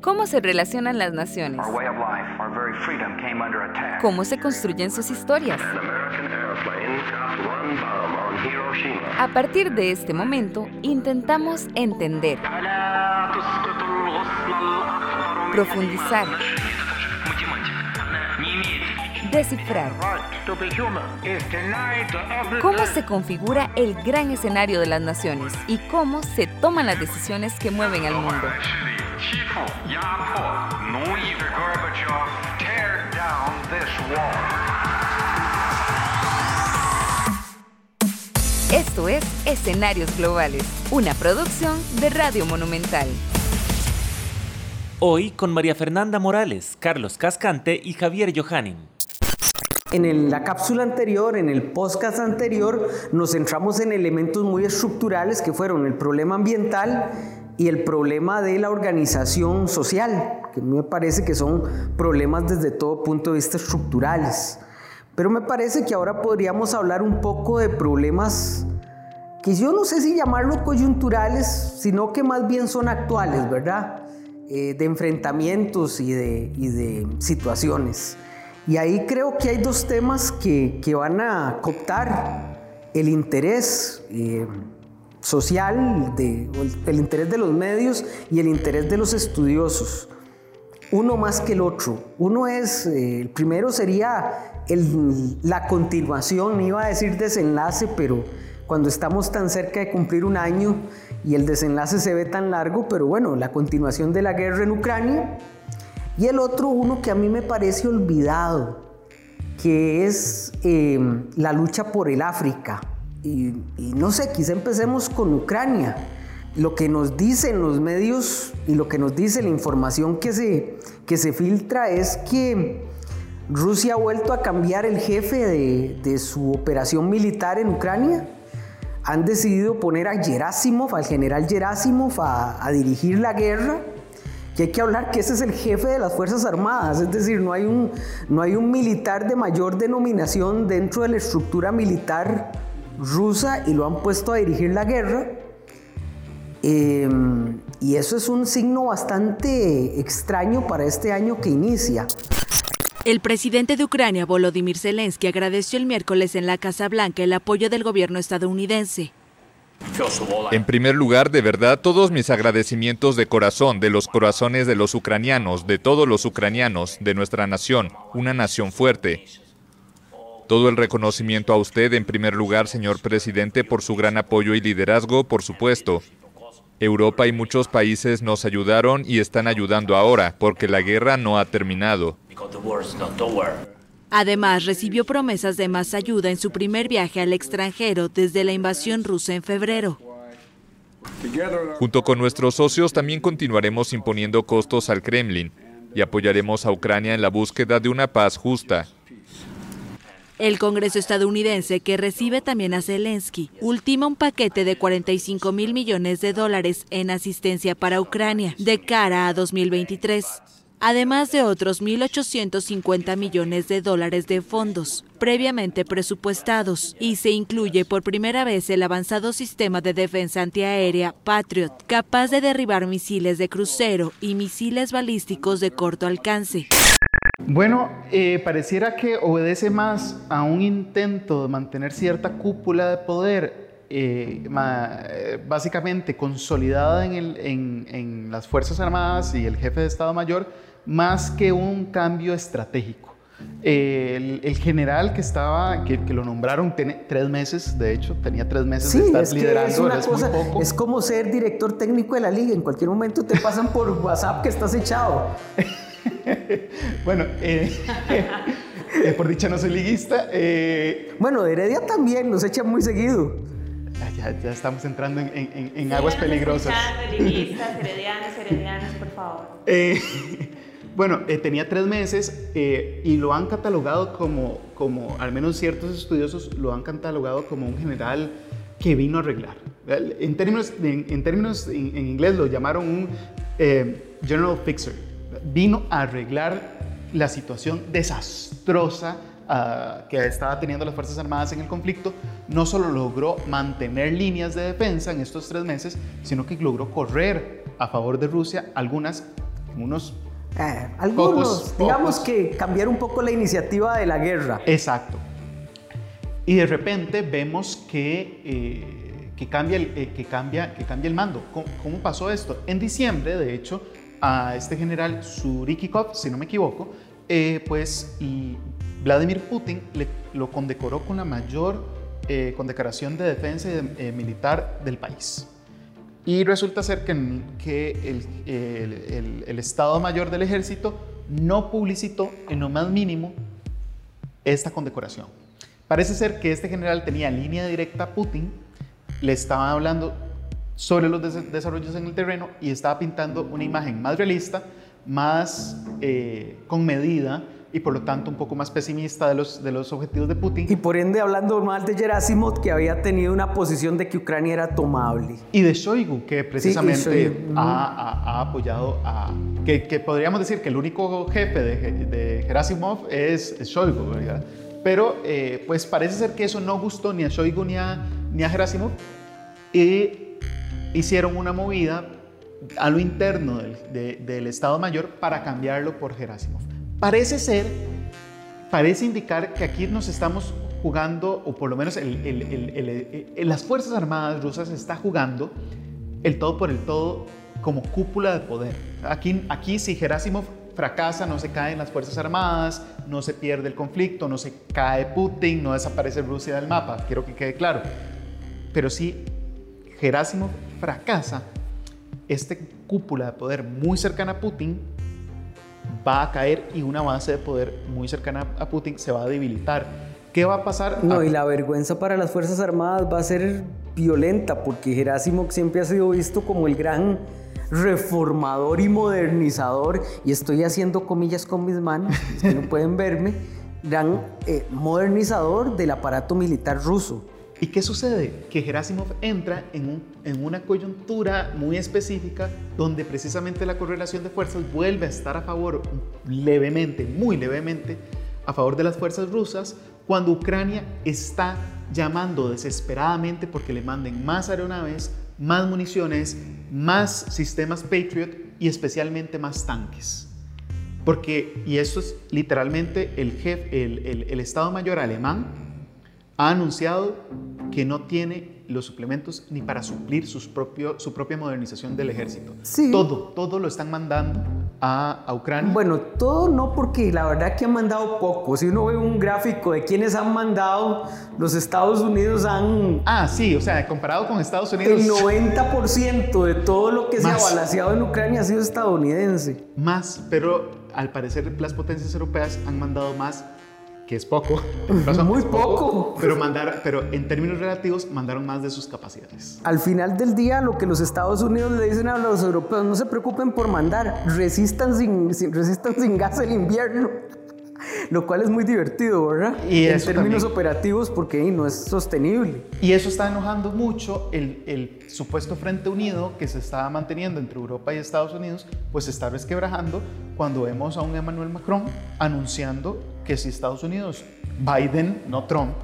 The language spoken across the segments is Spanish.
¿Cómo se relacionan las naciones? ¿Cómo se construyen sus historias? A partir de este momento, intentamos entender, profundizar, descifrar. ¿Cómo se configura el gran escenario de las naciones y cómo se toman las decisiones que mueven al mundo? Esto es Escenarios Globales, una producción de Radio Monumental. Hoy con María Fernanda Morales, Carlos Cascante y Javier Johannin. En la cápsula anterior, en el podcast anterior, nos centramos en elementos muy estructurales que fueron el problema ambiental y el problema de la organización social, que me parece que son problemas desde todo punto de vista estructurales. Pero me parece que ahora podríamos hablar un poco de problemas que yo no sé si llamarlos coyunturales, sino que más bien son actuales, ¿verdad? Eh, de enfrentamientos y de, y de situaciones. Y ahí creo que hay dos temas que, que van a cooptar el interés eh, social, de, el, interés de los medios y el interés de los estudiosos. Uno más que el otro. Uno es, eh, el primero sería el, la continuación, iba a decir desenlace, pero cuando estamos tan cerca de cumplir un año y el desenlace se ve tan largo, pero bueno, la continuación de la guerra en Ucrania y el otro, uno que a mí me parece olvidado, que es em, la lucha por el África. Y, no sé, quizá empecemos con Ucrania. Lo que nos dicen los medios y lo que nos dice la información que se, que se filtra es que Rusia ha vuelto a cambiar el jefe de, su operación militar en Ucrania. Han decidido poner a Gerasimov, al general Gerasimov, a dirigir la guerra que hay que hablar que ese es el jefe de las Fuerzas Armadas, es decir, no hay un, no hay un militar de mayor denominación dentro de la estructura militar rusa y lo han puesto a dirigir la guerra. Em, y eso es un signo bastante extraño para este año que inicia. El presidente de Ucrania, Volodymyr Zelensky, agradeció el miércoles en la Casa Blanca el apoyo del gobierno estadounidense. En primer lugar, de verdad, todos mis agradecimientos de corazón, de los corazones de los ucranianos, de todos los ucranianos, de nuestra nación, una nación fuerte. Todo el reconocimiento a usted, en primer lugar, señor presidente, por su gran apoyo y liderazgo, por supuesto. Europa y muchos países nos ayudaron y están ayudando ahora, porque la guerra no ha terminado. Además, recibió promesas de más ayuda en su primer viaje al extranjero desde la invasión rusa en febrero. Junto con nuestros socios también continuaremos imponiendo costos al Kremlin y apoyaremos a Ucrania en la búsqueda de una paz justa. El Congreso estadounidense, que recibe también a Zelensky, ultima un paquete de 45 mil millones de dólares en asistencia para Ucrania de cara a 2023 además de otros 1.850 millones de dólares de fondos previamente presupuestados y se incluye por primera vez el avanzado sistema de defensa antiaérea Patriot, capaz de derribar misiles de crucero y misiles balísticos de corto alcance. Bueno, eh, pareciera que obedece más a un intento de mantener cierta cúpula de poder eh, eh, básicamente consolidada en, en, las Fuerzas Armadas y el jefe de Estado Mayor más que un cambio estratégico. El, general que estaba, que, lo nombraron, tiene tres meses, de hecho, tenía tres meses de estar liderando, es, una cosa, es como ser director técnico de la liga, en cualquier momento te pasan por WhatsApp que estás echado. bueno, eh, eh, por dicha no soy liguista. Eh, bueno, Heredia también, nos echa muy seguido. Ya, ya, estamos entrando en, en, aguas peligrosas. Liguistas, heredianos, heredianos, por favor. Bueno, eh, tenía tres meses eh, y lo han catalogado como, como, al menos ciertos estudiosos lo han catalogado como un general que vino a arreglar. En términos, en, términos en, inglés lo llamaron un eh, general fixer. Vino a arreglar la situación desastrosa ah, que estaba teniendo las Fuerzas Armadas en el conflicto. No solo logró mantener líneas de defensa en estos tres meses, sino que logró correr a favor de Rusia algunas unos eh, algunos, digamos que cambiar un poco la iniciativa de la guerra. Exacto. Y de repente vemos que, eh, que, cambia, el, eh, que, cambia, que cambia el mando. ¿Cómo, pasó esto? En diciembre, de hecho, a este general Surikikov, si no me equivoco, pues y Vladimir Putin le, lo condecoró con la mayor condecoración de defensa militar del país. Y resulta ser que, el, Estado Mayor del Ejército no publicitó en lo más mínimo esta condecoración. Parece ser que este general tenía línea directa a Putin, le estaba hablando sobre los desarrollos en el terreno y estaba pintando una imagen más realista, más eh, con medida y por lo tanto un poco más pesimista de los, de los objetivos de Putin. Y por ende hablando mal de Gerasimov, que había tenido una posición de que Ucrania era tomable. Y de Shoigu, que precisamente ha, ha, apoyado a... Que, que, podríamos decir que el único jefe de, de Gerasimov es, Shoigu, ¿verdad? Pero eh, pues parece ser que eso no gustó ni a Shoigu ni a, ni a Gerasimov y hicieron una movida a lo interno del, del Estado Mayor para cambiarlo por Gerasimov. Parece ser, parece indicar que aquí nos estamos jugando, o por lo menos las Fuerzas Armadas rusas está jugando el todo por el todo como cúpula de poder. Aquí, aquí si Gerasimov fracasa, no se caen las Fuerzas Armadas, no se pierde el conflicto, no se cae Putin, no desaparece Rusia del mapa, quiero que quede claro. Pero si Gerasimov fracasa, este cúpula de poder muy cercana a Putin va a caer y una base de poder muy cercana a Putin se va a debilitar. ¿Qué va a pasar? No, y la vergüenza para las Fuerzas Armadas va a ser violenta porque Gerasimov siempre ha sido visto como el gran reformador y modernizador, y estoy haciendo comillas con mis manos, que no pueden verme, gran eh, modernizador del aparato militar ruso. ¿Y qué sucede? Que Gerasimov entra en, una coyuntura muy específica donde precisamente la correlación de fuerzas vuelve a estar a favor levemente, muy levemente, a favor de las fuerzas rusas, cuando Ucrania está llamando desesperadamente porque le manden más aeronaves, más municiones, más sistemas Patriot y especialmente más tanques. Porque, y esto es literalmente el, jefe, el Estado Mayor alemán, ha anunciado que no tiene los suplementos ni para suplir sus propio, su propia modernización del ejército. Sí. Todo, todo lo están mandando a, a, Ucrania. Bueno, todo no porque la verdad que han mandado poco. Si uno ve un gráfico de quienes han mandado, los Estados Unidos han... Ah, sí, o sea, comparado con Estados Unidos... El 90% de todo lo que se ha balanceado en Ucrania ha sido estadounidense. Más, pero al parecer las potencias europeas han mandado más que es poco, muy poco, pero, mandar, pero en términos relativos mandaron más de sus capacidades. Al final del día, lo que los Estados Unidos le dicen a los europeos, no se preocupen por mandar, resistan sin, resistan sin gas el invierno. Lo cual es muy divertido, ¿verdad? Y en términos operativos, porque no es sostenible. Y eso está enojando mucho el, el, supuesto Frente Unido que se estaba manteniendo entre Europa y Estados Unidos, pues se está resquebrajando cuando vemos a un Emmanuel Macron anunciando que si Estados Unidos, Biden, no Trump,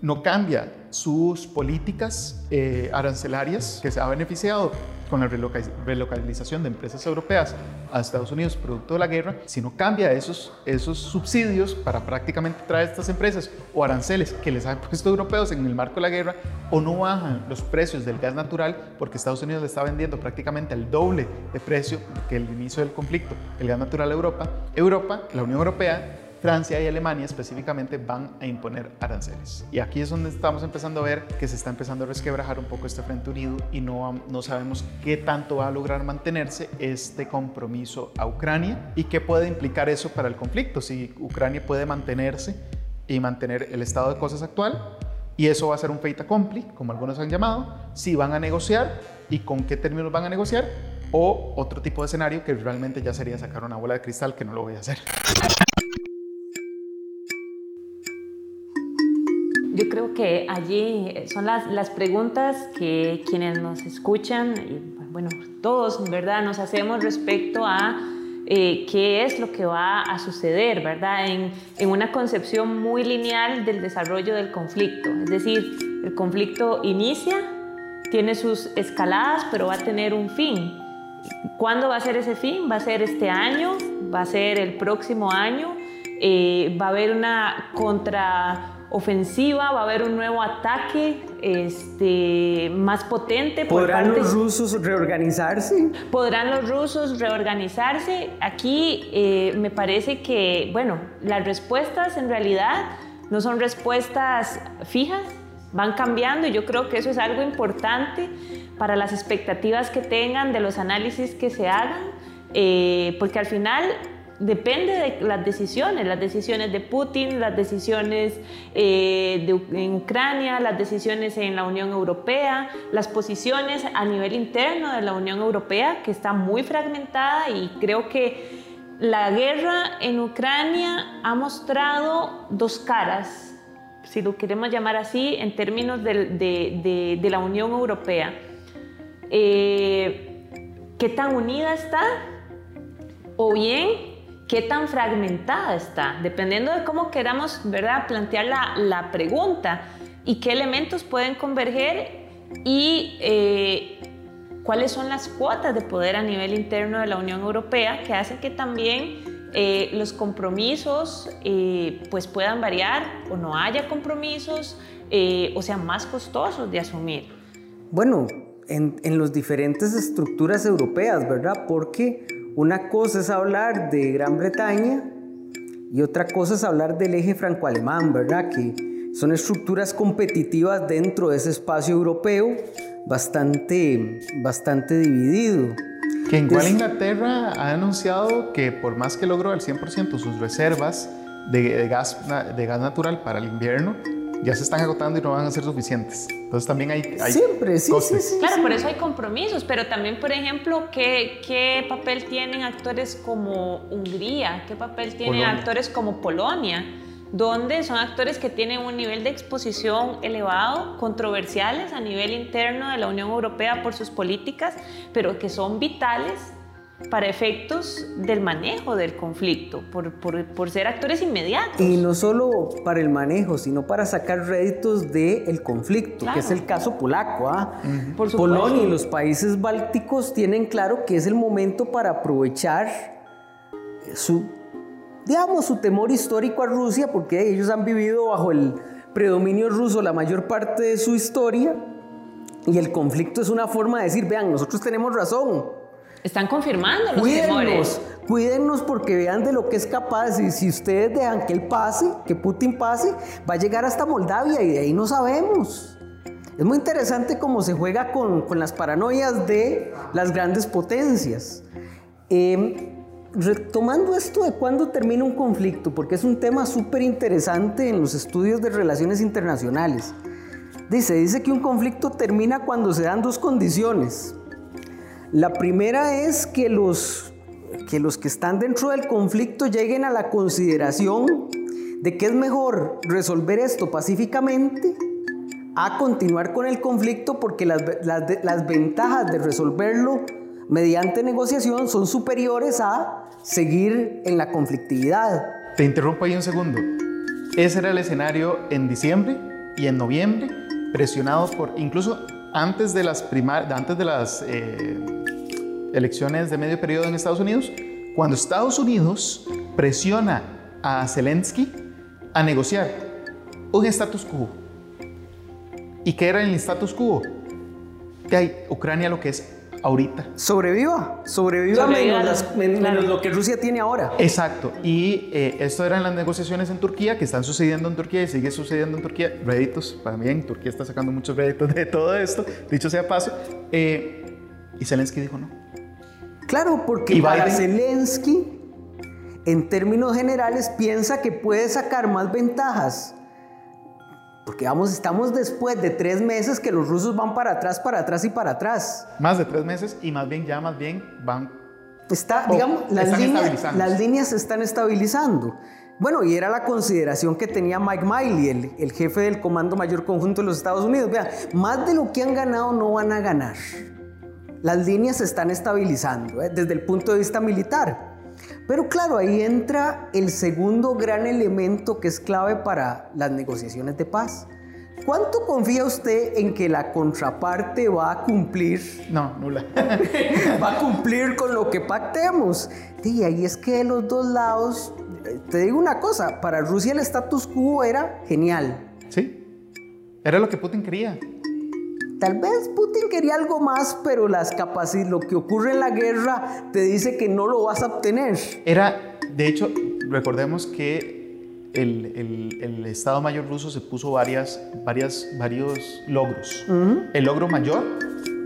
no cambia sus políticas eh, arancelarias que se ha beneficiado con la relocalización de empresas europeas a Estados Unidos producto de la guerra, si no cambia esos, esos subsidios para prácticamente traer estas empresas o aranceles que les han puesto europeos en el marco de la guerra, o no bajan los precios del gas natural, porque Estados Unidos le está vendiendo prácticamente al doble de precio que el inicio del conflicto, el gas natural a Europa, Europa, la Unión Europea, Francia y Alemania específicamente van a imponer aranceles. Y aquí es donde estamos empezando a ver que se está empezando a resquebrajar un poco este Frente Unido y no, no sabemos qué tanto va a lograr mantenerse este compromiso a Ucrania y qué puede implicar eso para el conflicto, si Ucrania puede mantenerse y mantener el estado de cosas actual y eso va a ser un fait accompli, como algunos han llamado, si van a negociar y con qué términos van a negociar, o otro tipo de escenario que realmente ya sería sacar una bola de cristal, que no lo voy a hacer. Yo creo que allí son las, las preguntas que quienes nos escuchan, y bueno, todos, ¿verdad?, nos hacemos respecto a eh, qué es lo que va a suceder, ¿verdad?, en, en una concepción muy lineal del desarrollo del conflicto. Es decir, el conflicto inicia, tiene sus escaladas, pero va a tener un fin. ¿Cuándo va a ser ese fin? ¿Va a ser este año? ¿Va a ser el próximo año? Eh, ¿Va a haber una contraofensiva? ¿Va a haber un nuevo ataque este, más potente? ¿Podrán los rusos reorganizarse? ¿Podrán los rusos reorganizarse? Aquí eh, me parece que, bueno, las respuestas en realidad no son respuestas fijas, van cambiando y yo creo que eso es algo importante para las expectativas que tengan de los análisis que se hagan, eh, porque al final depende de las decisiones, las decisiones de Putin, las decisiones eh, de, en Ucrania, las decisiones en la Unión Europea, las posiciones a nivel interno de la Unión Europea, que está muy fragmentada y creo que la guerra en Ucrania ha mostrado dos caras si lo queremos llamar así, en términos de, la Unión Europea. Eh, ¿Qué tan unida está? O bien, ¿qué tan fragmentada está? Dependiendo de cómo queramos ¿verdad? plantear la, pregunta y qué elementos pueden converger y eh, cuáles son las cuotas de poder a nivel interno de la Unión Europea que hacen que también eh, los compromisos eh, pues puedan variar o no haya compromisos o sean más costosos de asumir. Bueno, en, en las diferentes estructuras europeas, ¿verdad? Porque una cosa es hablar de Gran Bretaña y otra cosa es hablar del eje franco-alemán, ¿verdad? Que son estructuras competitivas dentro de ese espacio europeo bastante, bastante dividido. Que igual Inglaterra ha anunciado que por más que logró el 100% sus reservas de, gas, de gas natural para el invierno, ya se están agotando y no van a ser suficientes. Entonces también hay, Siempre, sí, sí, sí, Claro, por eso hay compromisos, pero también, por ejemplo, ¿qué, qué papel tienen actores como Hungría? ¿Qué papel tienen actores como Polonia? donde son actores que tienen un nivel de exposición elevado, controversiales a nivel interno de la Unión Europea por sus políticas, pero que son vitales para efectos del manejo del conflicto, por, por, por, ser actores inmediatos. Y no solo para el manejo, sino para sacar réditos del conflicto, que es el caso polaco. ¿ah? Polonia y los países bálticos tienen claro que es el momento para aprovechar su digamos, su temor histórico a Rusia, porque ellos han vivido bajo el predominio ruso la mayor parte de su historia, y el conflicto es una forma de decir, vean, nosotros tenemos razón. Están confirmando los cuídennos, temores. Cuídennos porque vean de lo que es capaz. Y si ustedes dejan que él pase, que Putin pase, va a llegar hasta Moldavia y de ahí no sabemos. Es muy interesante cómo se juega con, con las paranoias de las grandes potencias. Eh, retomando esto de cuándo termina un conflicto, porque es un tema súper interesante en los estudios de relaciones internacionales. Dice, dice que un conflicto termina cuando se dan dos condiciones. La primera es que los, que los que están dentro del conflicto lleguen a la consideración de que es mejor resolver esto pacíficamente a continuar con el conflicto porque las, las, las ventajas de resolverlo mediante negociación son superiores a seguir en la conflictividad. Te interrumpo ahí un segundo. Ese era el escenario en diciembre y en noviembre, presionados por, incluso antes de las, antes de las eh, elecciones de medio periodo en Estados Unidos, cuando Estados Unidos presiona a Zelensky a negociar un status quo. ¿Y qué era el status quo? Que hay Ucrania lo que es ahorita. Sobreviva, sobreviva, menos, lo que Rusia tiene ahora. Exacto. Y eh, esto eran las negociaciones en Turquía que están sucediendo en Turquía y sigue sucediendo en Turquía. Réditos, para mí, en Turquía está sacando muchos réditos de todo esto, dicho sea paso. Eh, y Zelensky dijo no. Claro, porque para Zelensky, en términos generales, piensa que puede sacar más ventajas porque vamos, estamos después de tres meses que los rusos van para atrás, para atrás y para atrás. Más de tres meses y más bien ya más bien van... Está, digamos, las, líneas, las líneas se están estabilizando. Bueno, y era la consideración que tenía Mike Miley, el, el, jefe del Comando Mayor Conjunto de los Estados Unidos. Vean, más de lo que han ganado no van a ganar. Las líneas se están estabilizando ¿eh? desde el punto de vista militar. Pero claro, ahí entra el segundo gran elemento que es clave para las negociaciones de paz, ¿Cuánto confía usted en que la contraparte va a cumplir? No, nula. va a cumplir con lo que pactemos. Y ahí es que de los dos lados, eh, te digo una cosa, para Rusia el status quo era genial. Sí, era lo que Putin quería. Tal vez Putin quería algo más, pero las capacidades, lo que ocurre en la guerra te dice que no lo vas a obtener. Era, de hecho, recordemos que el, el, Estado Mayor ruso se puso varias, varias, varios logros. El logro mayor...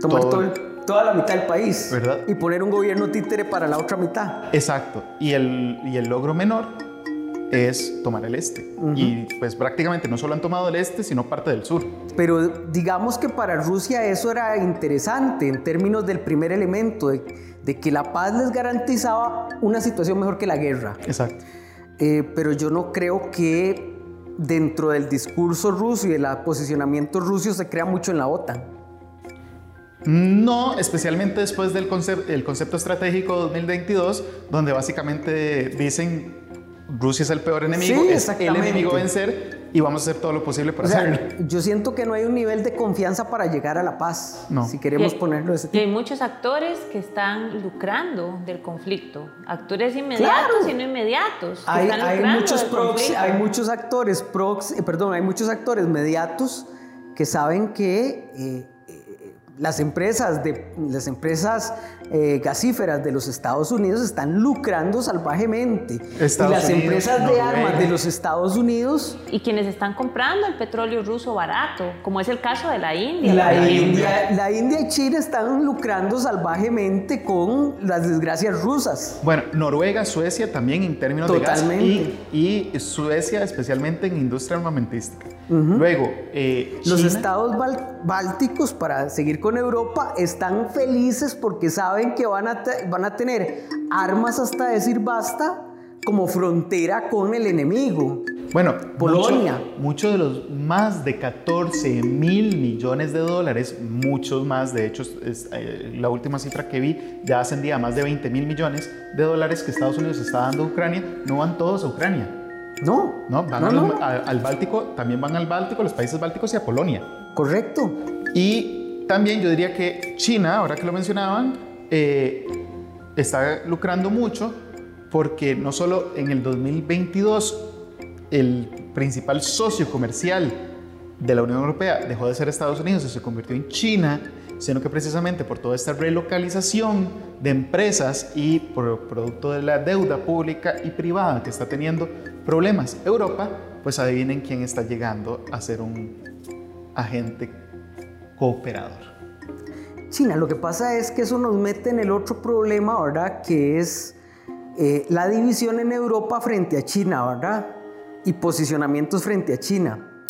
Tomar toda la mitad del país. ¿verdad? Y poner un gobierno títere para la otra mitad. Exacto. Y el, y el logro menor es tomar el este. Y pues prácticamente no solo han tomado el este, sino parte del sur. Pero digamos que para Rusia eso era interesante en términos del primer elemento, de, de que la paz les garantizaba una situación mejor que la guerra. Exacto. Eh, pero yo no creo que dentro del discurso ruso y del posicionamiento ruso se crea mucho en la OTAN. No, especialmente después del concepto, el concepto estratégico 2022, donde básicamente dicen Rusia es el peor enemigo, es el enemigo a vencer y vamos a hacer todo lo posible para hacerlo. Yo siento que no hay un nivel de confianza para llegar a la paz, no. si queremos ponerlo ese tipo. Y hay muchos actores que están lucrando del conflicto, actores inmediatos y no inmediatos. hay, muchos hay muchos actores proxy, perdón, hay muchos actores mediatos que saben que eh, las empresas, de, las empresas eh, gasíferas de los Estados Unidos están lucrando salvajemente. y las empresas de armas de los Estados Unidos... Y quienes están comprando el petróleo ruso barato, como es el caso de la India. La, India, la India y China están lucrando salvajemente con las desgracias rusas. Bueno, Noruega, Suecia también en términos de gas. Y, y Suecia especialmente en industria armamentística. Luego, eh, los estados bálticos, para seguir con Europa, están felices porque saben que van a, van a tener armas hasta decir basta como frontera con el enemigo. Bueno, Polonia. Muchos de los más de 14 mil millones de dólares, muchos más, de hecho, es, eh, la última cifra que vi ya ascendía a más de 20 mil millones de dólares que Estados Unidos está dando a Ucrania, no van todos a Ucrania no. No, van al, Báltico, también van al Báltico, los países bálticos y a Polonia. Correcto. Y también yo diría que China, ahora que lo mencionaban, eh, está lucrando mucho porque no solo en el 2022 el principal socio comercial de la Unión Europea dejó de ser Estados Unidos y se convirtió en China, sino que precisamente por toda esta relocalización de empresas y por producto de la deuda pública y privada que está teniendo problemas Europa, pues adivinen quién está llegando a ser un agente cooperador. China, lo que pasa es que eso nos mete en el otro problema, ¿verdad? Que es eh, la división en Europa frente a China, ¿verdad? Y posicionamientos frente a China.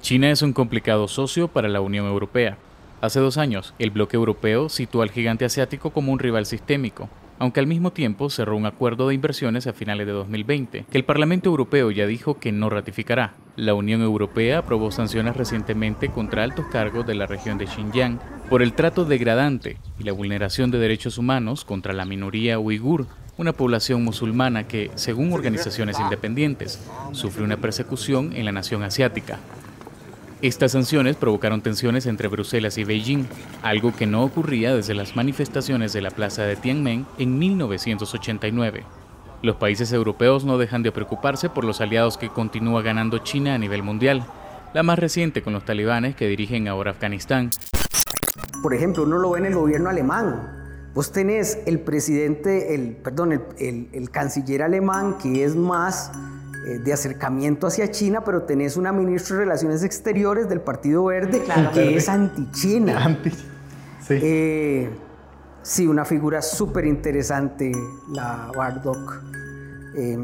China es un complicado socio para la Unión Europea Hace dos años, el bloque europeo situó al gigante asiático como un rival sistémico, aunque al mismo tiempo cerró un acuerdo de inversiones a finales de 2020, que el Parlamento Europeo ya dijo que no ratificará. La Unión Europea aprobó sanciones recientemente contra altos cargos de la región de Xinjiang por el trato degradante y la vulneración de derechos humanos contra la minoría uigur, una población musulmana que, según organizaciones independientes, sufre una persecución en la nación asiática. Estas sanciones provocaron tensiones entre Bruselas y Beijing, algo que no ocurría desde las manifestaciones de la plaza de Tiananmen en 1989. Los países europeos no dejan de preocuparse por los aliados que continúa ganando China a nivel mundial, la más reciente con los talibanes que dirigen ahora Afganistán. Por ejemplo, uno lo ve en el gobierno alemán. Vos tenés el presidente, el, perdón, el, el canciller alemán que es más de acercamiento hacia China, pero tenés una ministra de Relaciones Exteriores del Partido Verde que es anti-China. Anti, sí. Eh, sí, una figura súper interesante, la Bardock. Eh,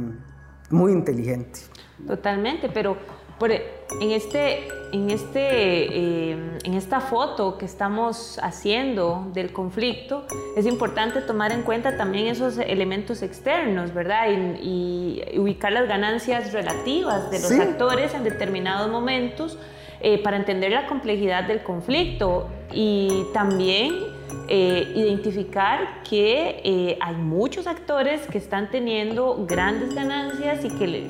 muy inteligente. Totalmente, pero e, en, este, en, este, em, en esta foto que estamos haciendo del conflicto, es importante tomar en cuenta también esos elementos externos, ¿verdad? Y, ubicar las ganancias relativas de los actores en determinados momentos eh, para entender la complejidad del conflicto y también eh, identificar que eh, hay muchos actores que están teniendo grandes ganancias y que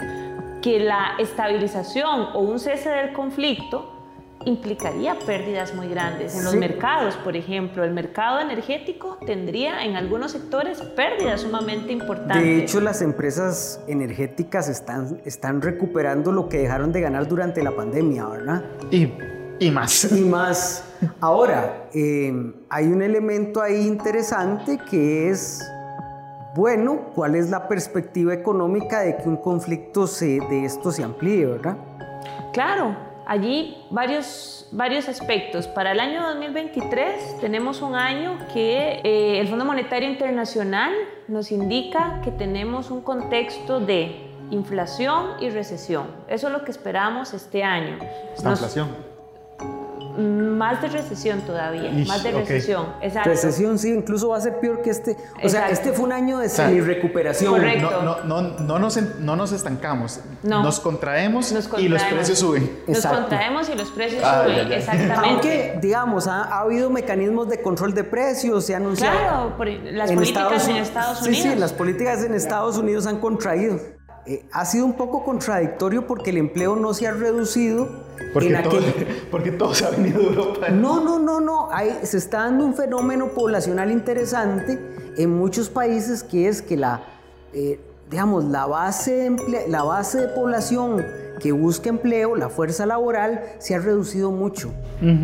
que la estabilización o un cese del conflicto implicaría pérdidas muy grandes en los mercados, por ejemplo. El mercado energético tendría en algunos sectores pérdidas sumamente importantes. De hecho, las empresas energéticas están, están recuperando lo que dejaron de ganar durante la pandemia, ¿verdad? Y, y más. Y más. Ahora, eh, hay un elemento ahí interesante que es bueno, ¿cuál es la perspectiva económica de que un conflicto se, de esto se amplíe, verdad? Claro, allí varios, varios aspectos. Para el año 2023 tenemos un año que eh, el Fondo Monetario Internacional nos indica que tenemos un contexto de inflación y recesión. Eso es lo que esperamos este año. ¿La inflación? Más de recesión todavía, más de recesión. Exacto. Recesión sí, incluso va a ser peor que este. O sea, este fue un año de semi-recuperación. Correcto. No, no, no, no, nos, no nos estancamos, nos, contraemos y los precios suben. Nos contraemos y los precios suben, exactamente. Aunque, digamos, ha, habido mecanismos de control de precios, se ha anunciado. Claro, por, las políticas en Estados Unidos. Sí, sí, las políticas en Estados Unidos han contraído. Eh, ha sido un poco contradictorio porque el empleo no se ha reducido. Porque, en todo, porque todo se ha venido de Europa. No, no, no, no. se está dando un fenómeno poblacional interesante en muchos países que es que la, eh, digamos, la base, de la base de población que busca empleo, la fuerza laboral, se ha reducido mucho,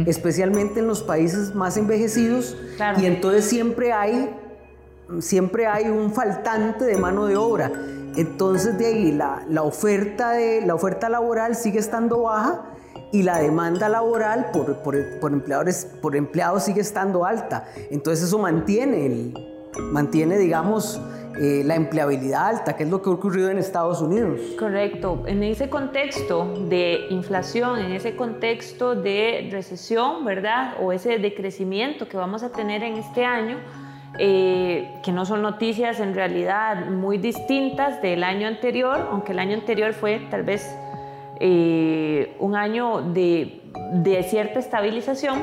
especialmente en los países más envejecidos. Y entonces siempre hay, siempre hay un faltante de mano de obra. Entonces de ahí la, la, oferta de, la oferta laboral sigue estando baja y la demanda laboral por, por, empleadores, por empleados sigue estando alta. Entonces eso mantiene, el, mantiene digamos, eh, la empleabilidad alta, que es lo que ha ocurrido en Estados Unidos. Correcto. En ese contexto de inflación, en ese contexto de recesión, ¿verdad? O ese decrecimiento que vamos a tener en este año, eh, que no son noticias en realidad muy distintas del año anterior, aunque el año anterior fue tal vez eh, un año de, de cierta estabilización.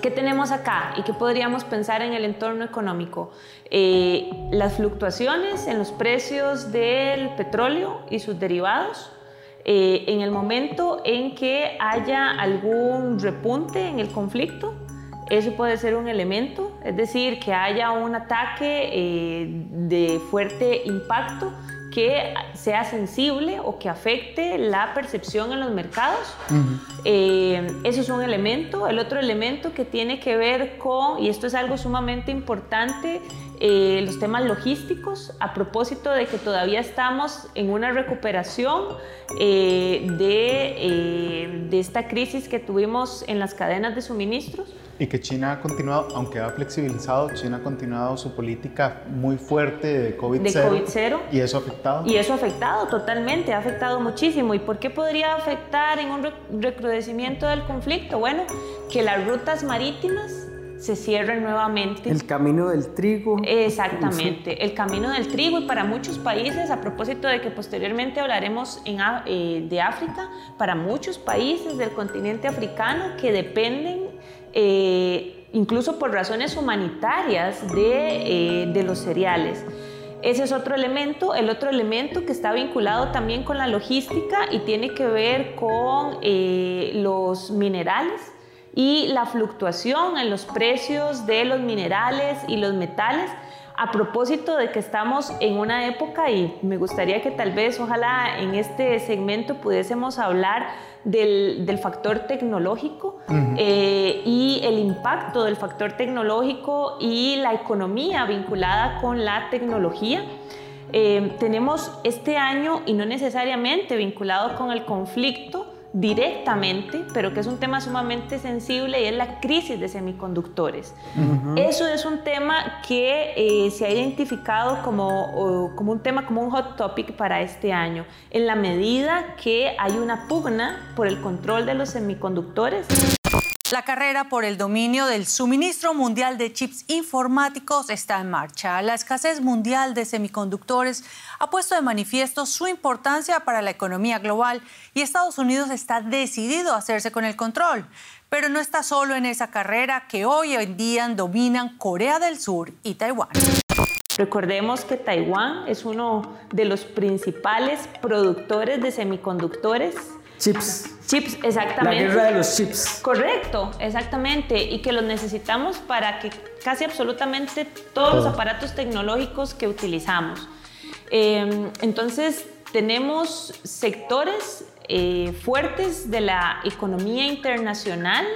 ¿Qué tenemos acá y qué podríamos pensar en el entorno económico? Eh, las fluctuaciones en los precios del petróleo y sus derivados, en el momento en que haya algún repunte en el conflicto, eso puede ser un elemento, es decir, que haya un ataque eh, de fuerte impacto que sea sensible o que afecte la percepción en los mercados. Eh, eso es un elemento. El otro elemento que tiene que ver con, y esto es algo sumamente importante, eh, los temas logísticos, a propósito de que todavía estamos en una recuperación de, de esta crisis que tuvimos en las cadenas de suministros. Y que China ha continuado, aunque ha flexibilizado, China ha continuado su política muy fuerte de COVID-0. ¿Y eso ha afectado? Y eso ha afectado totalmente, ha afectado muchísimo. ¿Y por qué podría afectar en un recrudecimiento del conflicto? Bueno, que las rutas marítimas se cierren nuevamente. El camino del trigo. Exactamente, el camino del trigo y para muchos países, a propósito de que posteriormente hablaremos en, eh, de África, para muchos países del continente africano que dependen eh, incluso por razones humanitarias de, eh, de los cereales. Ese es otro elemento. El otro elemento que está vinculado también con la logística y tiene que ver con eh, los minerales y la fluctuación en los precios de los minerales y los metales a propósito de que estamos en una época y me gustaría que tal vez, ojalá en este segmento pudiésemos hablar del, factor tecnológico eh, y el impacto del factor tecnológico y la economía vinculada con la tecnología. Eh, tenemos este año, y no necesariamente vinculado con el conflicto, directamente, pero que es un tema sumamente sensible y es la crisis de semiconductores. Eso es un tema que eh, se ha identificado como, como un tema, como un hot topic para este año, en la medida que hay una pugna por el control de los semiconductores. La carrera por el dominio del suministro mundial de chips informáticos está en marcha. La escasez mundial de semiconductores ha puesto de manifiesto su importancia para la economía global y Estados Unidos está decidido a hacerse con el control. Pero no está solo en esa carrera que hoy en día dominan Corea del Sur y Taiwán. Recordemos que Taiwán es uno de los principales productores de semiconductores. Chips. Chips, exactamente. La guerra de los chips. Correcto, exactamente. Y que los necesitamos para que casi absolutamente todos los aparatos tecnológicos que utilizamos. Em, entonces, tenemos sectores eh, fuertes de la economía internacional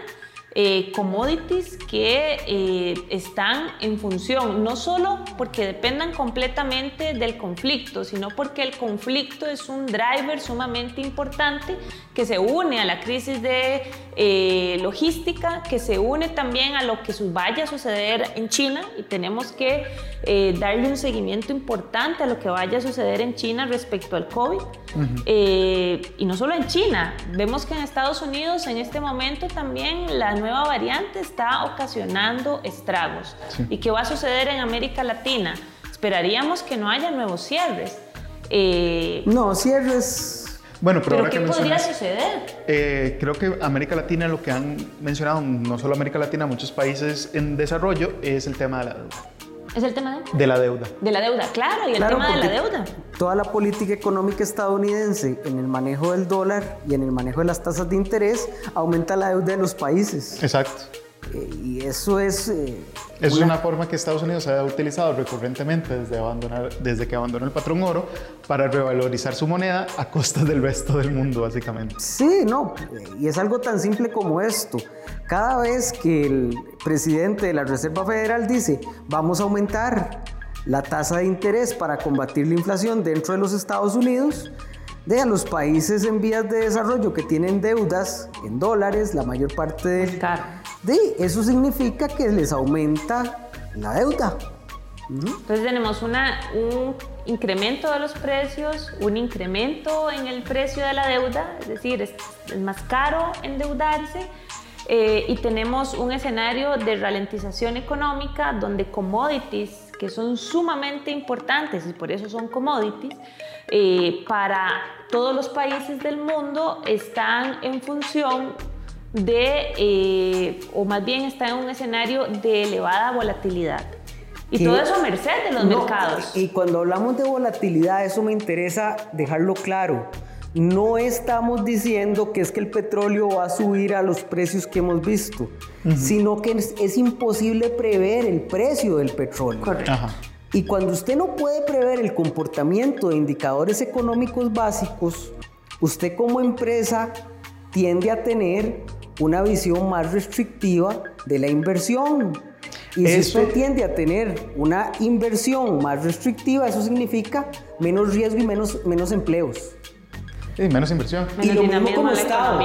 eh, commodities que eh, están en función, no solo porque dependan completamente del conflicto, sino porque el conflicto es un driver sumamente importante que se une a la crisis de eh, logística, que se une también a lo que vaya a suceder en China y tenemos que darle un seguimiento importante a lo que vaya a suceder en China respecto al COVID. y no solo en China, vemos que en Estados Unidos en este momento también la nueva variante está ocasionando estragos. ¿Y qué va a suceder en América Latina? Esperaríamos que no haya nuevos cierres. Eh, no, cierres bueno, pero, ¿qué podría suceder? Eh, creo que América Latina, lo que han mencionado, no solo América Latina, muchos países en desarrollo, es el tema de la deuda. ¿Es el tema de? De la deuda. De la deuda, claro, y el tema de la deuda. Toda la política económica estadounidense en el manejo del dólar y en el manejo de las tasas de interés aumenta la deuda de los países. Exacto. Eh, y eso es... Eh, es una... forma que Estados Unidos ha utilizado recurrentemente desde, abandonar, desde que abandonó el patrón oro para revalorizar su moneda a costa del resto del mundo, básicamente. Sí, no, y es algo tan simple como esto. Cada vez que el presidente de la Reserva Federal dice, vamos a aumentar la tasa de interés para combatir la inflación dentro de los Estados Unidos, de a los países en vías de desarrollo que tienen deudas en dólares, la mayor parte del... De, eso significa que les aumenta la deuda. Entonces tenemos una, un incremento de los precios, un incremento en el precio de la deuda, es decir, es, más caro endeudarse. Eh, y tenemos un escenario de ralentización económica donde commodities, que son sumamente importantes y por eso son commodities, eh, para todos los países del mundo están en función de, eh, o más bien están en un escenario de elevada volatilidad. Y todo eso a merced de los mercados. Y cuando hablamos de volatilidad, eso me interesa dejarlo claro. No estamos diciendo que es que el petróleo va a subir a los precios que hemos visto, sino que es, imposible prever el precio del petróleo. Correcto. Y cuando usted no puede prever el comportamiento de indicadores económicos básicos, usted como empresa tiende a tener una visión más restrictiva de la inversión. Y si usted tiende a tener una inversión más restrictiva, eso significa menos riesgo y menos, menos empleos. Y menos inversión. y lo mismo como Estado.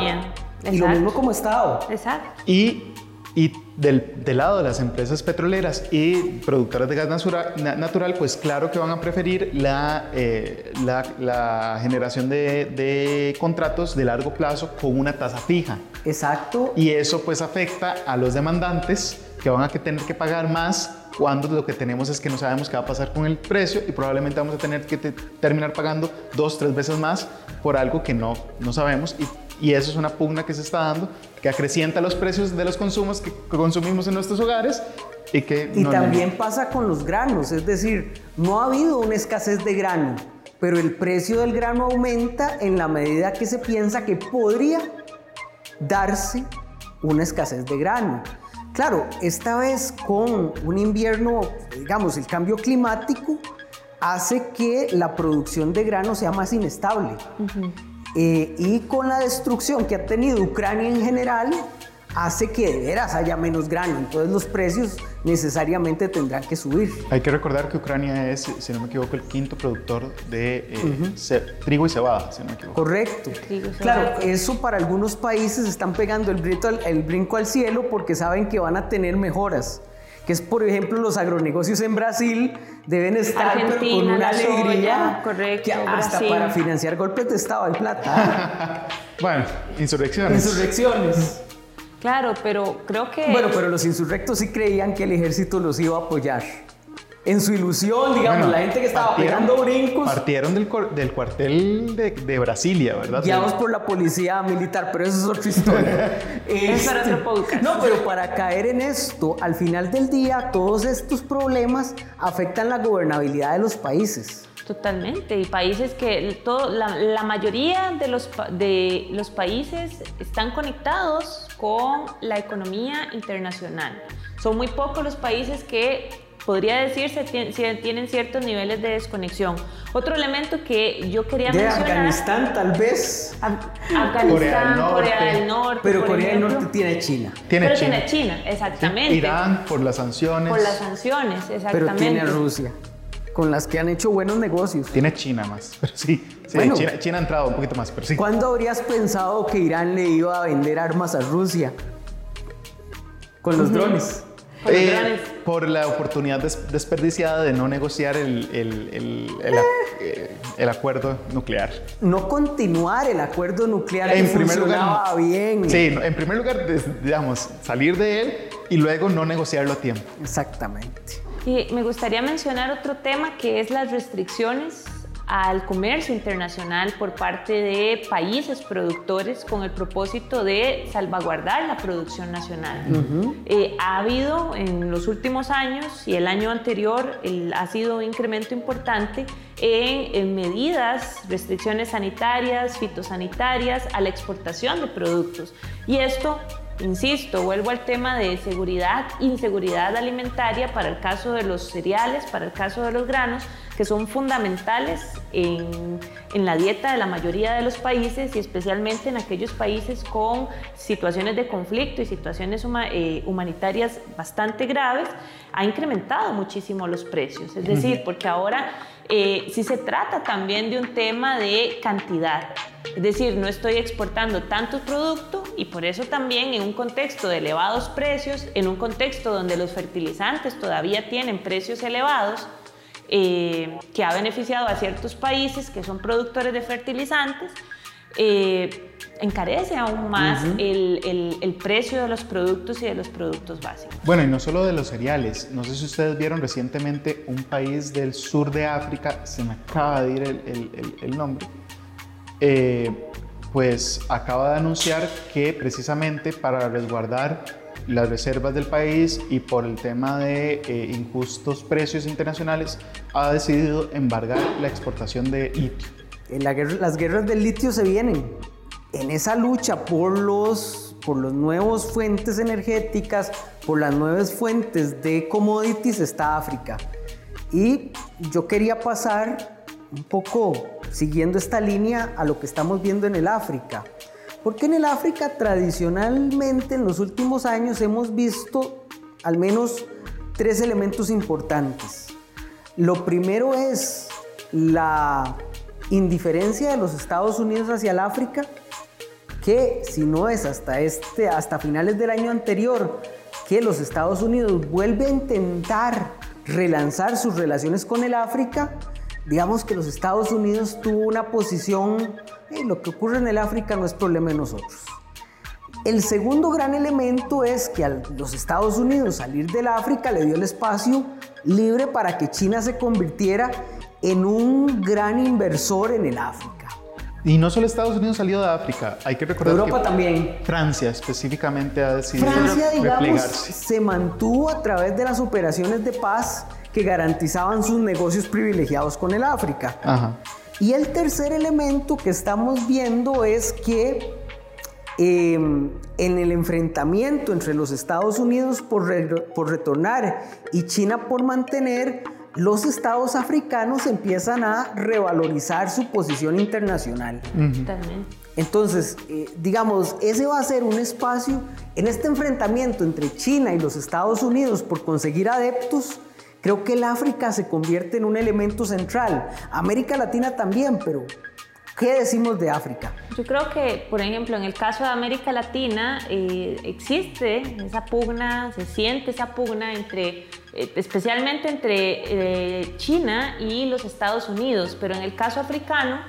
Y lo mismo como Estado. Exacto. Y y del, del, lado de las empresas petroleras y productoras de gas natural, natural pues claro que van a preferir la, eh, la, la generación de, de, contratos de largo plazo con una tasa fija. Exacto. Y eso pues afecta a los demandantes que van a tener que pagar más cuando lo que tenemos es que no sabemos qué va a pasar con el precio y probablemente vamos a tener que terminar pagando dos, tres veces más por algo que no, no sabemos y y eso es una pugna que se está dando, que acrecienta los precios de los consumos que consumimos en nuestros hogares y que... Y también pasa con los granos, es decir, no ha habido una escasez de grano, pero el precio del grano aumenta en la medida que se piensa que podría darse una escasez de grano. Claro, esta vez con un invierno, digamos, el cambio climático hace que la producción de grano sea más inestable. Eh, y con la destrucción que ha tenido Ucrania en general, hace que de veras haya menos grano. Entonces los precios necesariamente tendrán que subir. Hay que recordar que Ucrania es, si no me equivoco, el quinto productor de eh, trigo y cebada, si no me equivoco. Correcto. Claro, eso para algunos países están pegando el brinco, el brinco al cielo porque saben que van a tener mejoras que es por ejemplo los agronegocios en Brasil deben estar con una alegría correcto, que hasta para financiar golpes de Estado hay plata. bueno, insurrecciones. Insurrecciones. Claro, pero creo que... Bueno, pero los insurrectos sí creían que el ejército los iba a apoyar. En su ilusión, digamos, la gente que estaba pegando brincos. Partieron del, del cuartel de, de, Brasilia, ¿verdad? Guiados por la policía militar, pero eso es otra historia. es para otro podcast. No, pero para caer en esto, al final del día, todos estos problemas afectan la gobernabilidad de los países. Totalmente, y países que todo, la, la, mayoría de los, de los países están conectados con la economía internacional. Son muy pocos los países que podría decirse tienen ciertos niveles de desconexión. Otro elemento que yo quería de mencionar... Afganistán tal vez. Afganistán, Corea del Norte. pero Corea del Norte tiene China. Tiene pero China. tiene China, exactamente. Irán por las sanciones. Por las sanciones, exactamente. Pero tiene Rusia con las que han hecho buenos negocios. Tiene China más, pero sí. China, ha entrado un poquito más, pero sí. ¿Cuándo habrías pensado que Irán le iba a vender armas a Rusia? Con los drones. Eh, por la oportunidad desperdiciada de no negociar el, el, eh, el, acuerdo nuclear. No continuar el acuerdo nuclear en que primer lugar, bien. Sí, en primer lugar, digamos, salir de él y luego no negociarlo a tiempo. Exactamente. Y me gustaría mencionar otro tema que es las restricciones al comercio internacional por parte de países productores con el propósito de salvaguardar la producción nacional. Eh, ha habido en los últimos años y el año anterior ha sido un incremento importante en, en, medidas, restricciones sanitarias, fitosanitarias a la exportación de productos. Y esto Insisto, vuelvo al tema de seguridad, inseguridad alimentaria para el caso de los cereales, para el caso de los granos, que son fundamentales en, la dieta de la mayoría de los países y especialmente en aquellos países con situaciones de conflicto y situaciones eh, humanitarias bastante graves, ha incrementado muchísimo los precios. Es decir, porque ahora eh, sí se trata también de un tema de cantidad. Es decir, no estoy exportando tanto producto y por eso también en un contexto de elevados precios, en un contexto donde los fertilizantes todavía tienen precios elevados, eh, que ha beneficiado a ciertos países que son productores de fertilizantes, eh, encarece aún más el, el, precio de los productos y de los productos básicos. Bueno, y no solo de los cereales. No sé si ustedes vieron recientemente un país del sur de África, se me acaba de ir el, el nombre, eh, pues acaba de anunciar que precisamente para resguardar las reservas del país y por el tema de eh, injustos precios internacionales ha decidido embargar la exportación de litio. En la las guerras del litio se vienen. En esa lucha por los, por los nuevos fuentes energéticas, por las nuevas fuentes de commodities está África. Y yo quería pasar un poco siguiendo esta línea a lo que estamos viendo en el África. Porque en el África tradicionalmente en los últimos años hemos visto al menos tres elementos importantes. Lo primero es la indiferencia de los Estados Unidos hacia el África, que si no es hasta, este, hasta finales del año anterior que los Estados Unidos vuelve a intentar relanzar sus relaciones con el África, digamos que los Estados Unidos tuvo una posición, lo que ocurre en el África no es problema de nosotros. El segundo gran elemento es que a los Estados Unidos salir del África le dio el espacio libre para que China se convirtiera en un gran inversor en el África. Y no solo Estados Unidos salió de África, hay que recordar Europa también. Francia específicamente ha decidido Francia, digamos, se mantuvo a través de las operaciones de paz que garantizaban sus negocios privilegiados con el África. Y el tercer elemento que estamos viendo es que em, en el enfrentamiento entre los Estados Unidos por, por retornar y China por mantener, los estados africanos empiezan a revalorizar su posición internacional. Entonces, eh, digamos, ese va a ser un espacio en este enfrentamiento entre China y los Estados Unidos por conseguir adeptos Creo que el África se convierte en un elemento central. América Latina también, pero ¿qué decimos de África? Yo creo que, por ejemplo, en el caso de América Latina eh, existe esa pugna, se siente esa pugna entre, eh, especialmente entre eh, China y los Estados Unidos, pero en el caso africano,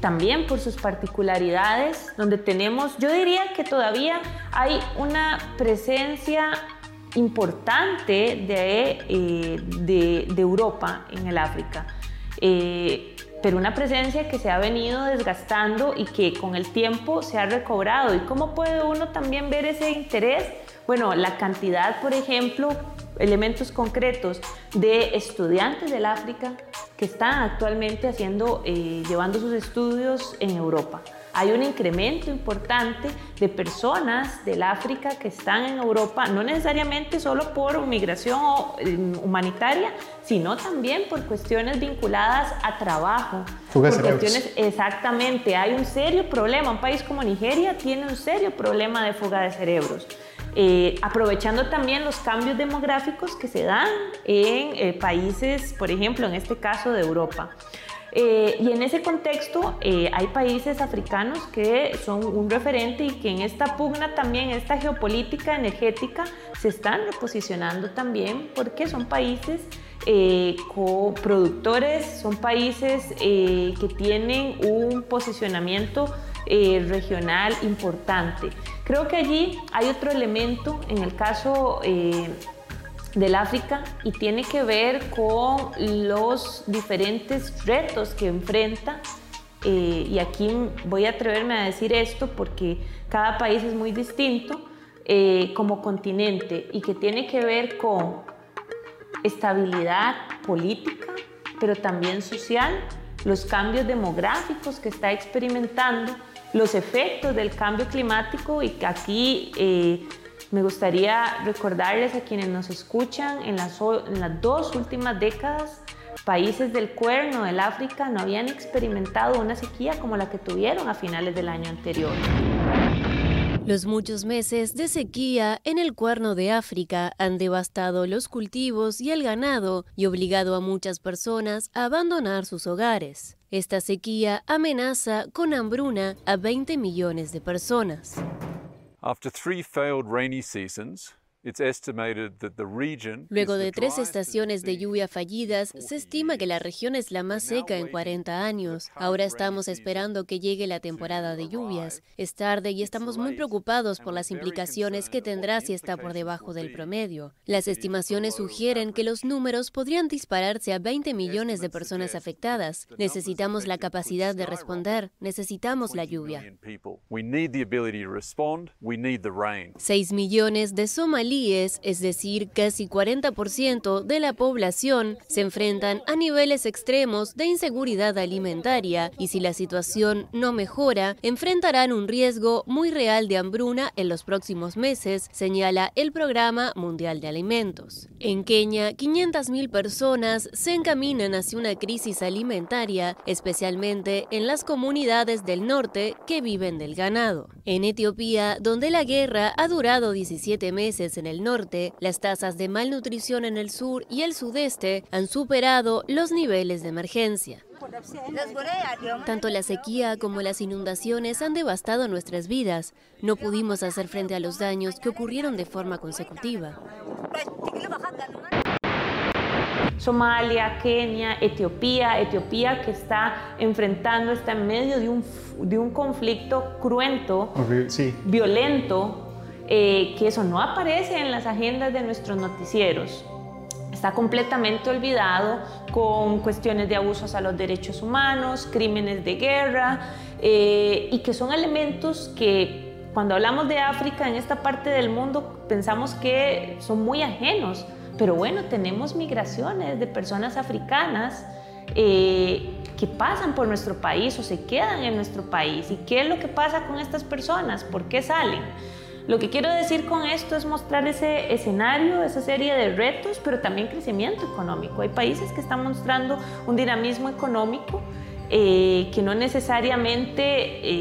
también por sus particularidades, donde tenemos, yo diría que todavía hay una presencia importante de, de, Europa en el África. Pero una presencia que se ha venido desgastando y que con el tiempo se ha recobrado. ¿Y cómo puede uno también ver ese interés? Bueno, la cantidad, por ejemplo, elementos concretos de estudiantes del África que están actualmente haciendo, eh, llevando sus estudios en Europa hay un incremento importante de personas del África que están en Europa, no necesariamente solo por migración eh, humanitaria, sino también por cuestiones vinculadas a trabajo. Por cuestiones, exactamente, hay un serio problema. Un país como Nigeria tiene un serio problema de fuga de cerebros. Eh, aprovechando también los cambios demográficos que se dan en eh, países, por ejemplo, en este caso de Europa. Eh, y en ese contexto eh, hay países africanos que son un referente y que en esta pugna también, esta geopolítica energética, se están reposicionando también porque son países eh, coproductores, son países que tienen un posicionamiento regional importante. Creo que allí hay otro elemento en el caso del África y tiene que ver con los diferentes retos que enfrenta. Eh, y aquí voy a atreverme a decir esto porque cada país es muy distinto eh, como continente y que tiene que ver con estabilidad política, pero también social, los cambios demográficos que está experimentando, los efectos del cambio climático y que aquí eh, me gustaría recordarles a quienes nos escuchan, en las, dos últimas décadas, países del cuerno del África no habían experimentado una sequía como la que tuvieron a finales del año anterior. Los muchos meses de sequía en el cuerno de África han devastado los cultivos y el ganado y obligado a muchas personas a abandonar sus hogares. Esta sequía amenaza con hambruna a 20 millones de personas. After three failed rainy seasons, Luego de tres estaciones de lluvia fallidas, se estima que la región es la más seca en 40 años. Ahora estamos esperando que llegue la temporada de lluvias. Es tarde y estamos muy preocupados por las implicaciones que tendrá si está por debajo del promedio. Las estimaciones sugieren que los números podrían dispararse a 20 millones de personas afectadas. Necesitamos la capacidad de responder. Necesitamos la lluvia. 6 millones de somalíes es decir, casi 40% de la población, se enfrentan a niveles extremos de inseguridad alimentaria y si la situación no mejora, enfrentarán un riesgo muy real de hambruna en los próximos meses, señala el Programa Mundial de Alimentos. En Kenia, 500.000 personas se encaminan hacia una crisis alimentaria, especialmente en las comunidades del norte que viven del ganado. En Etiopía, donde la guerra ha durado 17 meses en el norte, las tasas de malnutrición en el sur y el sudeste han superado los niveles de emergencia. Tanto la sequía como las inundaciones han devastado nuestras vidas. No pudimos hacer frente a los daños que ocurrieron de forma consecutiva. Somalia, Kenia, Etiopía, Etiopía que está enfrentando, está en medio de un, de un conflicto cruento, violento, eh, que eso no aparece en las agendas de nuestros noticieros. Está completamente olvidado con cuestiones de abusos a los derechos humanos, crímenes de guerra, eh, y que son elementos que cuando hablamos de África en esta parte del mundo pensamos que son muy ajenos, pero bueno, tenemos migraciones de personas africanas eh, que pasan por nuestro país o se quedan en nuestro país. ¿Y qué es lo que pasa con estas personas? ¿Por qué salen? Lo que quiero decir con esto es mostrar ese escenario, esa serie de retos, pero también crecimiento económico. Hay países que están mostrando un dinamismo económico eh, que no necesariamente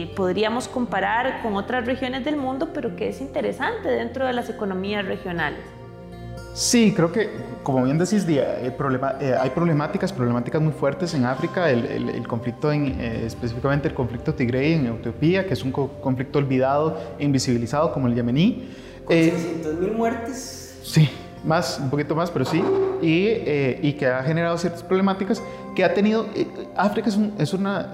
eh, podríamos comparar con otras regiones del mundo, pero que es interesante dentro de las economías regionales. Sí, creo que, como bien decís, eh, hay problemáticas, problemáticas muy fuertes en África, el, conflicto, en, eh, específicamente el conflicto tigrey en Etiopía, que es un conflicto olvidado e invisibilizado como el yemení. Con eh, 600.000 muertes. Sí, más, un poquito más, pero sí, y, y, que ha generado ciertas problemáticas que ha tenido... África es un, es, una,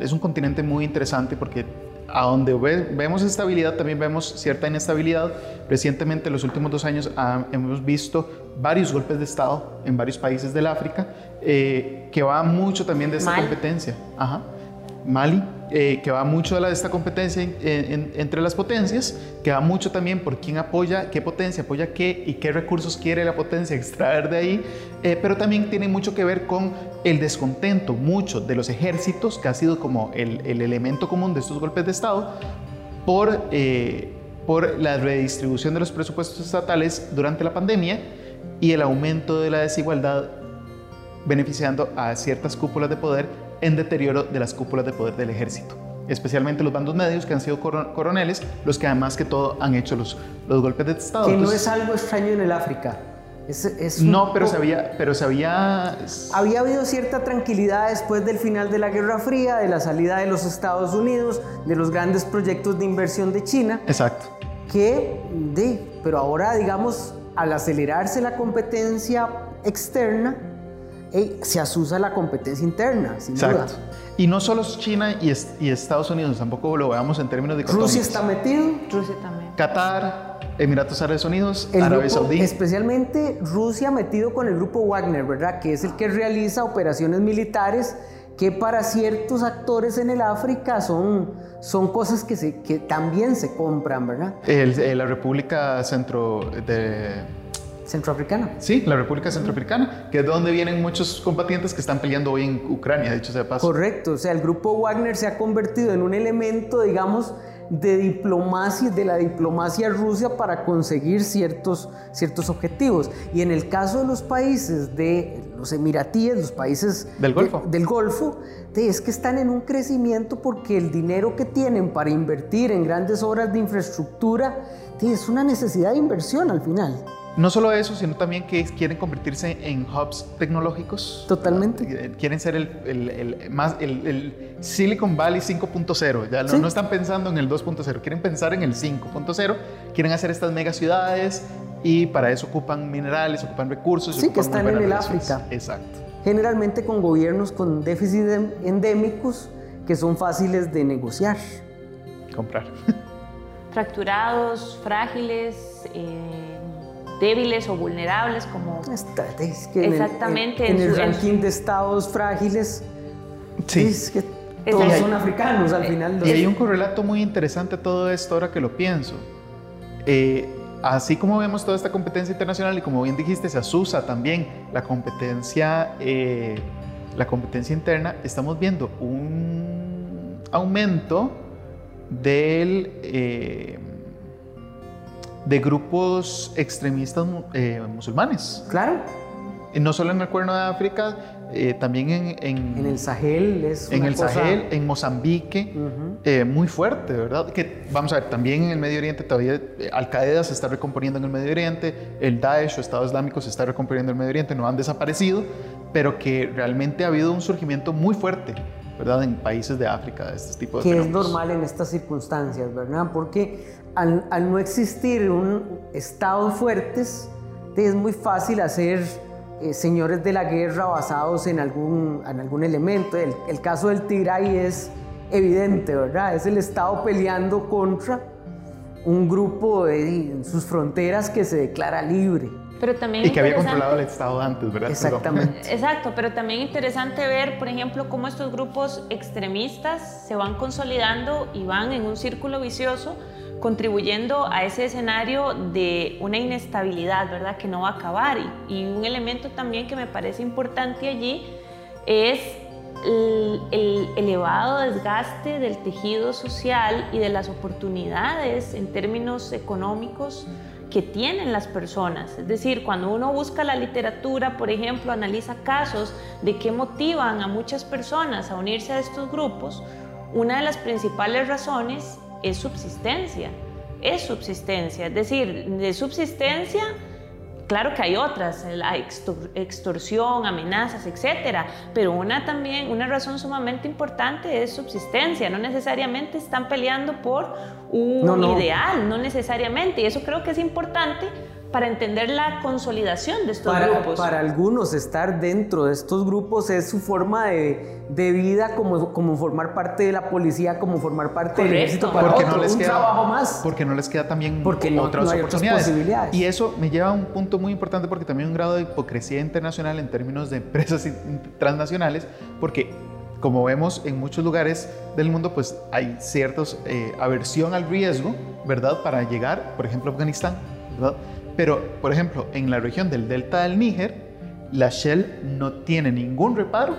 es un continente muy interesante porque a donde vemos estabilidad, también vemos cierta inestabilidad. Recientemente, en los últimos dos años, hemos visto varios golpes de Estado en varios países del África, eh, que va mucho también de esta competencia. Ajá. Mali, eh, que va mucho de, la, de esta competencia entre las potencias, que va mucho también por quién apoya, qué potencia apoya qué y qué recursos quiere la potencia extraer de ahí, eh, pero también tiene mucho que ver con el descontento mucho de los ejércitos, que ha sido como el, el elemento común de estos golpes de Estado, por, eh, por la redistribución de los presupuestos estatales durante la pandemia y el aumento de la desigualdad beneficiando a ciertas cúpulas de poder en deterioro de las cúpulas de poder del ejército, especialmente los bandos medios que han sido coroneles, los que además que todo han hecho los, los golpes de Estado. Que no es algo extraño en el África. Es, no, pero se, había, pero se había... Había habido cierta tranquilidad después del final de la Guerra Fría, de la salida de los Estados Unidos, de los grandes proyectos de inversión de China. Exacto. Que, de, pero ahora, digamos, al acelerarse la competencia externa, se asusa la competencia interna, sin Exacto. duda. Y no solo China y, Estados Unidos, tampoco lo veamos en términos de Rusia está metido. Rusia también. Qatar, Emiratos Árabes Unidos, Arabia Saudí. Especialmente Rusia metido con el grupo Wagner, ¿verdad? Que es el que realiza operaciones militares que para ciertos actores en el África son, son cosas que, se, que también se compran, ¿verdad? la República Centro de Centroafricana. Sí, la República Centroafricana, que es donde vienen muchos combatientes que están peleando hoy en Ucrania, dicho sea paso. Correcto, o sea, el grupo Wagner se ha convertido en un elemento, digamos, de diplomacia, de la diplomacia rusa para conseguir ciertos, ciertos objetivos. Y en el caso de los países de los emiratíes, los países del Golfo, del Golfo es que están en un crecimiento porque el dinero que tienen para invertir en grandes obras de infraestructura es una necesidad de inversión al final. No solo eso, sino también que quieren convertirse en hubs tecnológicos. Totalmente. Eh, quieren ser el, el, más, el, Silicon Valley 5.0. Ya no, están pensando en el 2.0, quieren pensar en el 5.0. Quieren hacer estas mega ciudades y para eso ocupan minerales, ocupan recursos. Sí, que están en el África. Exacto. Generalmente con gobiernos con déficit endémicos que son fáciles de negociar. Comprar. Fracturados, frágiles. Eh débiles o vulnerables como exactamente en el, ranking de estados frágiles sí. es que todos son africanos al final y hay un correlato muy interesante a todo esto ahora que lo pienso. Eh, así como vemos toda esta competencia internacional y como bien dijiste se asusa también la competencia eh, la competencia interna estamos viendo un aumento del eh, de grupos extremistas eh, musulmanes. Claro. No solo en el Cuerno de África, eh, también en, en, el Sahel es en el Sahel, en Mozambique, eh, muy fuerte, ¿verdad? Que vamos a ver, también en el Medio Oriente todavía Al Qaeda se está recomponiendo en el Medio Oriente, el Daesh o Estado Islámico se está recomponiendo en el Medio Oriente, no han desaparecido, pero que realmente ha habido un surgimiento muy fuerte. ¿verdad? En países de África, de este tipo de Que es normal en estas circunstancias, ¿verdad? Porque al, no existir un Estado fuertes, es muy fácil hacer eh, señores de la guerra basados en algún, en algún elemento. El, el, caso del Tigray es evidente, ¿verdad? Es el Estado peleando contra un grupo de, en sus fronteras que se declara libre. Pero también y que había controlado el Estado antes, ¿verdad? Exactamente. Exacto, pero también interesante ver, por ejemplo, cómo estos grupos extremistas se van consolidando y van en un círculo vicioso contribuyendo a ese escenario de una inestabilidad, ¿verdad? Que no va a acabar. Y, un elemento también que me parece importante allí es el, el, elevado desgaste del tejido social y de las oportunidades en términos económicos que tienen las personas. Es decir, cuando uno busca la literatura, por ejemplo, analiza casos de qué motivan a muchas personas a unirse a estos grupos, una de las principales razones es subsistencia, es subsistencia, es decir, de subsistencia, claro que hay otras, la extorsión, amenazas, etcétera, pero una también, una razón sumamente importante es subsistencia, no necesariamente están peleando por un ideal, no necesariamente, y eso creo que es importante para entender la consolidación de estos para, grupos. Para algunos estar dentro de estos grupos es su forma de, de vida, como, como formar parte de la policía, como formar parte del ejército para porque otro, no les un queda, trabajo más. Porque no les queda también porque no, otras no hay oportunidades. Otras posibilidades. Y eso me lleva a un punto muy importante porque también hay un grado de hipocresía internacional en términos de empresas transnacionales, porque como vemos en muchos lugares del mundo, pues hay cierta eh, aversión al riesgo, ¿verdad? Para llegar, por ejemplo, a Afganistán, ¿verdad? Pero, por ejemplo, en la región del delta del Níger, la Shell no tiene ningún reparo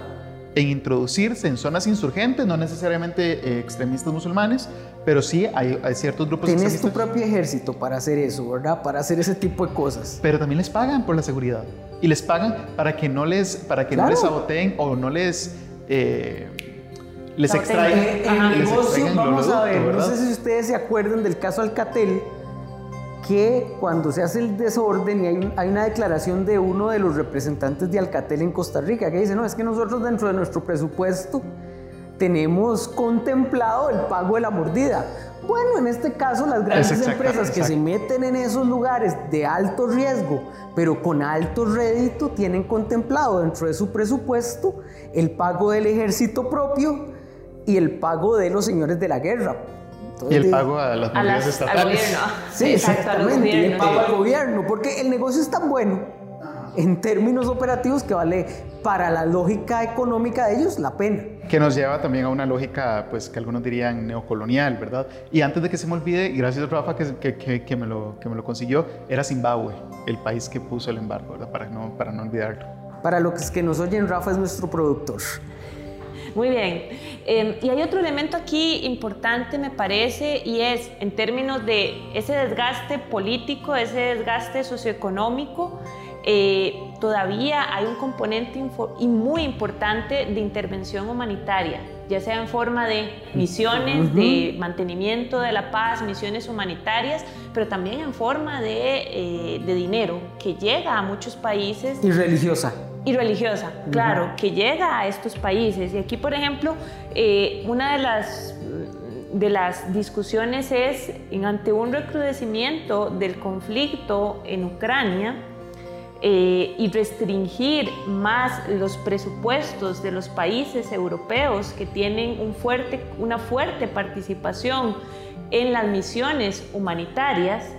en introducirse en zonas insurgentes, no necesariamente eh, extremistas musulmanes, pero sí hay, hay ciertos grupos Tienes tu propio ejército para hacer eso, ¿verdad? Para hacer ese tipo de cosas. Pero también les pagan por la seguridad. Y les pagan para que no les, para que Claro. no les saboteen o no les... eh, les extraigan, el negocio, extraigan vamos a ver, no ¿verdad? sé si ustedes se acuerdan del caso Alcatel, que cuando se hace el desorden y hay, un- hay una declaración de uno de los representantes de Alcatel en Costa Rica que dice, no, es que nosotros dentro de nuestro presupuesto tenemos contemplado el pago de la mordida. Bueno, en este caso las grandes empresas que se meten en esos lugares de alto riesgo, pero con alto rédito, tienen contemplado dentro de su presupuesto el pago del ejército propio y el pago de los señores de la guerra. Y el pago a las A movidas las- al estatales. gobierno. Sí, Exacto, a exactamente, y el pago al gobierno, porque el negocio es tan bueno en términos operativos que vale para la lógica económica de ellos la pena. Que nos lleva también a una lógica, pues que algunos dirían neocolonial, ¿verdad? Y antes de que se me olvide, y gracias Rafa que, que, que- que me, lo, que me lo consiguió, era Zimbabue, el país que puso el embargo, ¿verdad? Para no, para no olvidarlo. Para los que nos oyen, Rafa es nuestro productor. Muy bien. Eh, y hay otro elemento aquí importante, me parece, y es en términos de ese desgaste político, ese desgaste socioeconómico, eh, todavía hay un componente y muy importante de intervención humanitaria, ya sea en forma de misiones de mantenimiento de la paz, misiones humanitarias, pero también en forma de, eh, de dinero que llega a muchos países Y religiosa. y religiosa, claro, que llega a estos países. Y aquí, por ejemplo, eh, una de las, de las discusiones es, ante un recrudecimiento del conflicto en Ucrania, eh, y restringir más los presupuestos de los países europeos que tienen una fuerte participación en las misiones humanitarias,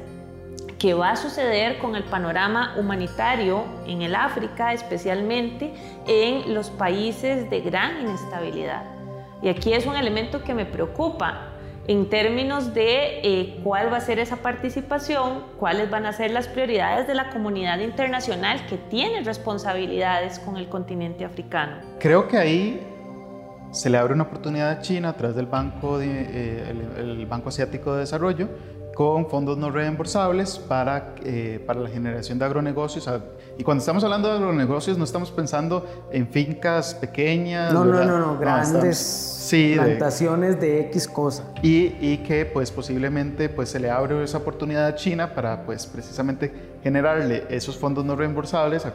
que va a suceder con el panorama humanitario en el África, especialmente en los países de gran inestabilidad. Y aquí es un elemento que me preocupa en términos de eh, cuál va a ser esa participación, cuáles van a ser las prioridades de la comunidad internacional que tiene responsabilidades con el continente africano. Creo que ahí se le abre una oportunidad a China a través del eh, el Banco Asiático de Desarrollo con fondos no reembolsables para, eh, para la generación de agronegocios. Ah, Y cuando estamos hablando de agronegocios no estamos pensando en fincas pequeñas. No, no, no, no, grandes sí, plantaciones de... X cosa. y, y que pues posiblemente pues se le abre esa oportunidad a China para pues precisamente generarle esos fondos no reembolsables a,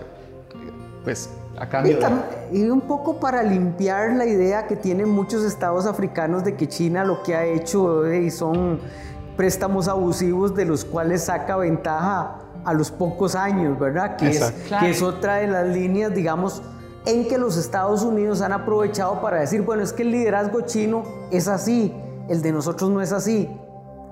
pues a Y, cambio de... y un poco para limpiar la idea que tienen muchos estados africanos de que China lo que ha hecho eh, son préstamos abusivos de los cuales saca ventaja a los pocos años, ¿verdad? Que, es, que es otra de las líneas, digamos, en que los Estados Unidos han aprovechado para decir, bueno, es que el liderazgo chino es así, el de nosotros no es así.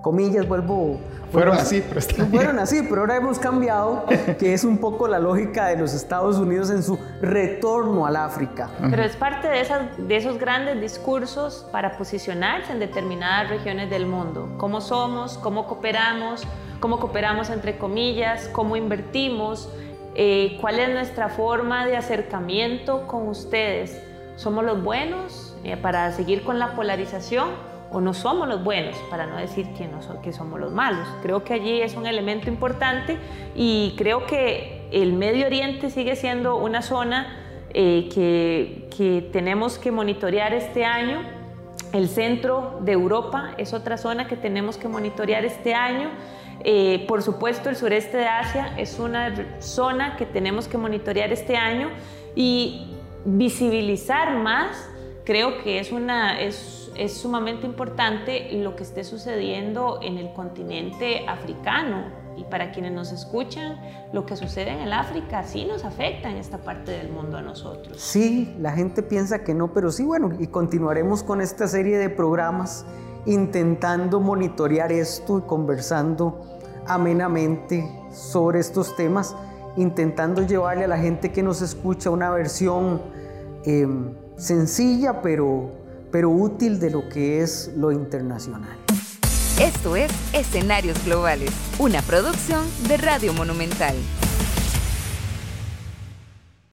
Comillas, vuelvo... Fueron así, pero está bien. Fueron así, pero ahora hemos cambiado, que es un poco la lógica de los Estados Unidos en su retorno al África. Pero es parte de, esas, de esos grandes discursos para posicionarse en determinadas regiones del mundo. Cómo somos, cómo cooperamos, cómo cooperamos entre comillas, cómo invertimos, eh, cuál es nuestra forma de acercamiento con ustedes. ¿Somos los buenos eh, para seguir con la polarización? O no somos los buenos, para no decir que, no que somos los malos. Creo que allí es un elemento importante y creo que el Medio Oriente sigue siendo una zona eh, que, que tenemos que monitorear este año. El centro de Europa es otra zona que tenemos que monitorear este año. Eh, por supuesto, el sureste de Asia es una zona que tenemos que monitorear este año y visibilizar más. Creo que es, una, es sumamente importante lo que esté sucediendo en el continente africano. Y para quienes nos escuchan, lo que sucede en el África sí nos afecta en esta parte del mundo a nosotros. Sí, la gente piensa que no, pero sí, bueno, y continuaremos con esta serie de programas intentando monitorear esto y conversando amenamente sobre estos temas, intentando llevarle a la gente que nos escucha una versión em, sencilla pero, pero útil de lo que es lo internacional. Esto es Escenarios Globales, una producción de Radio Monumental.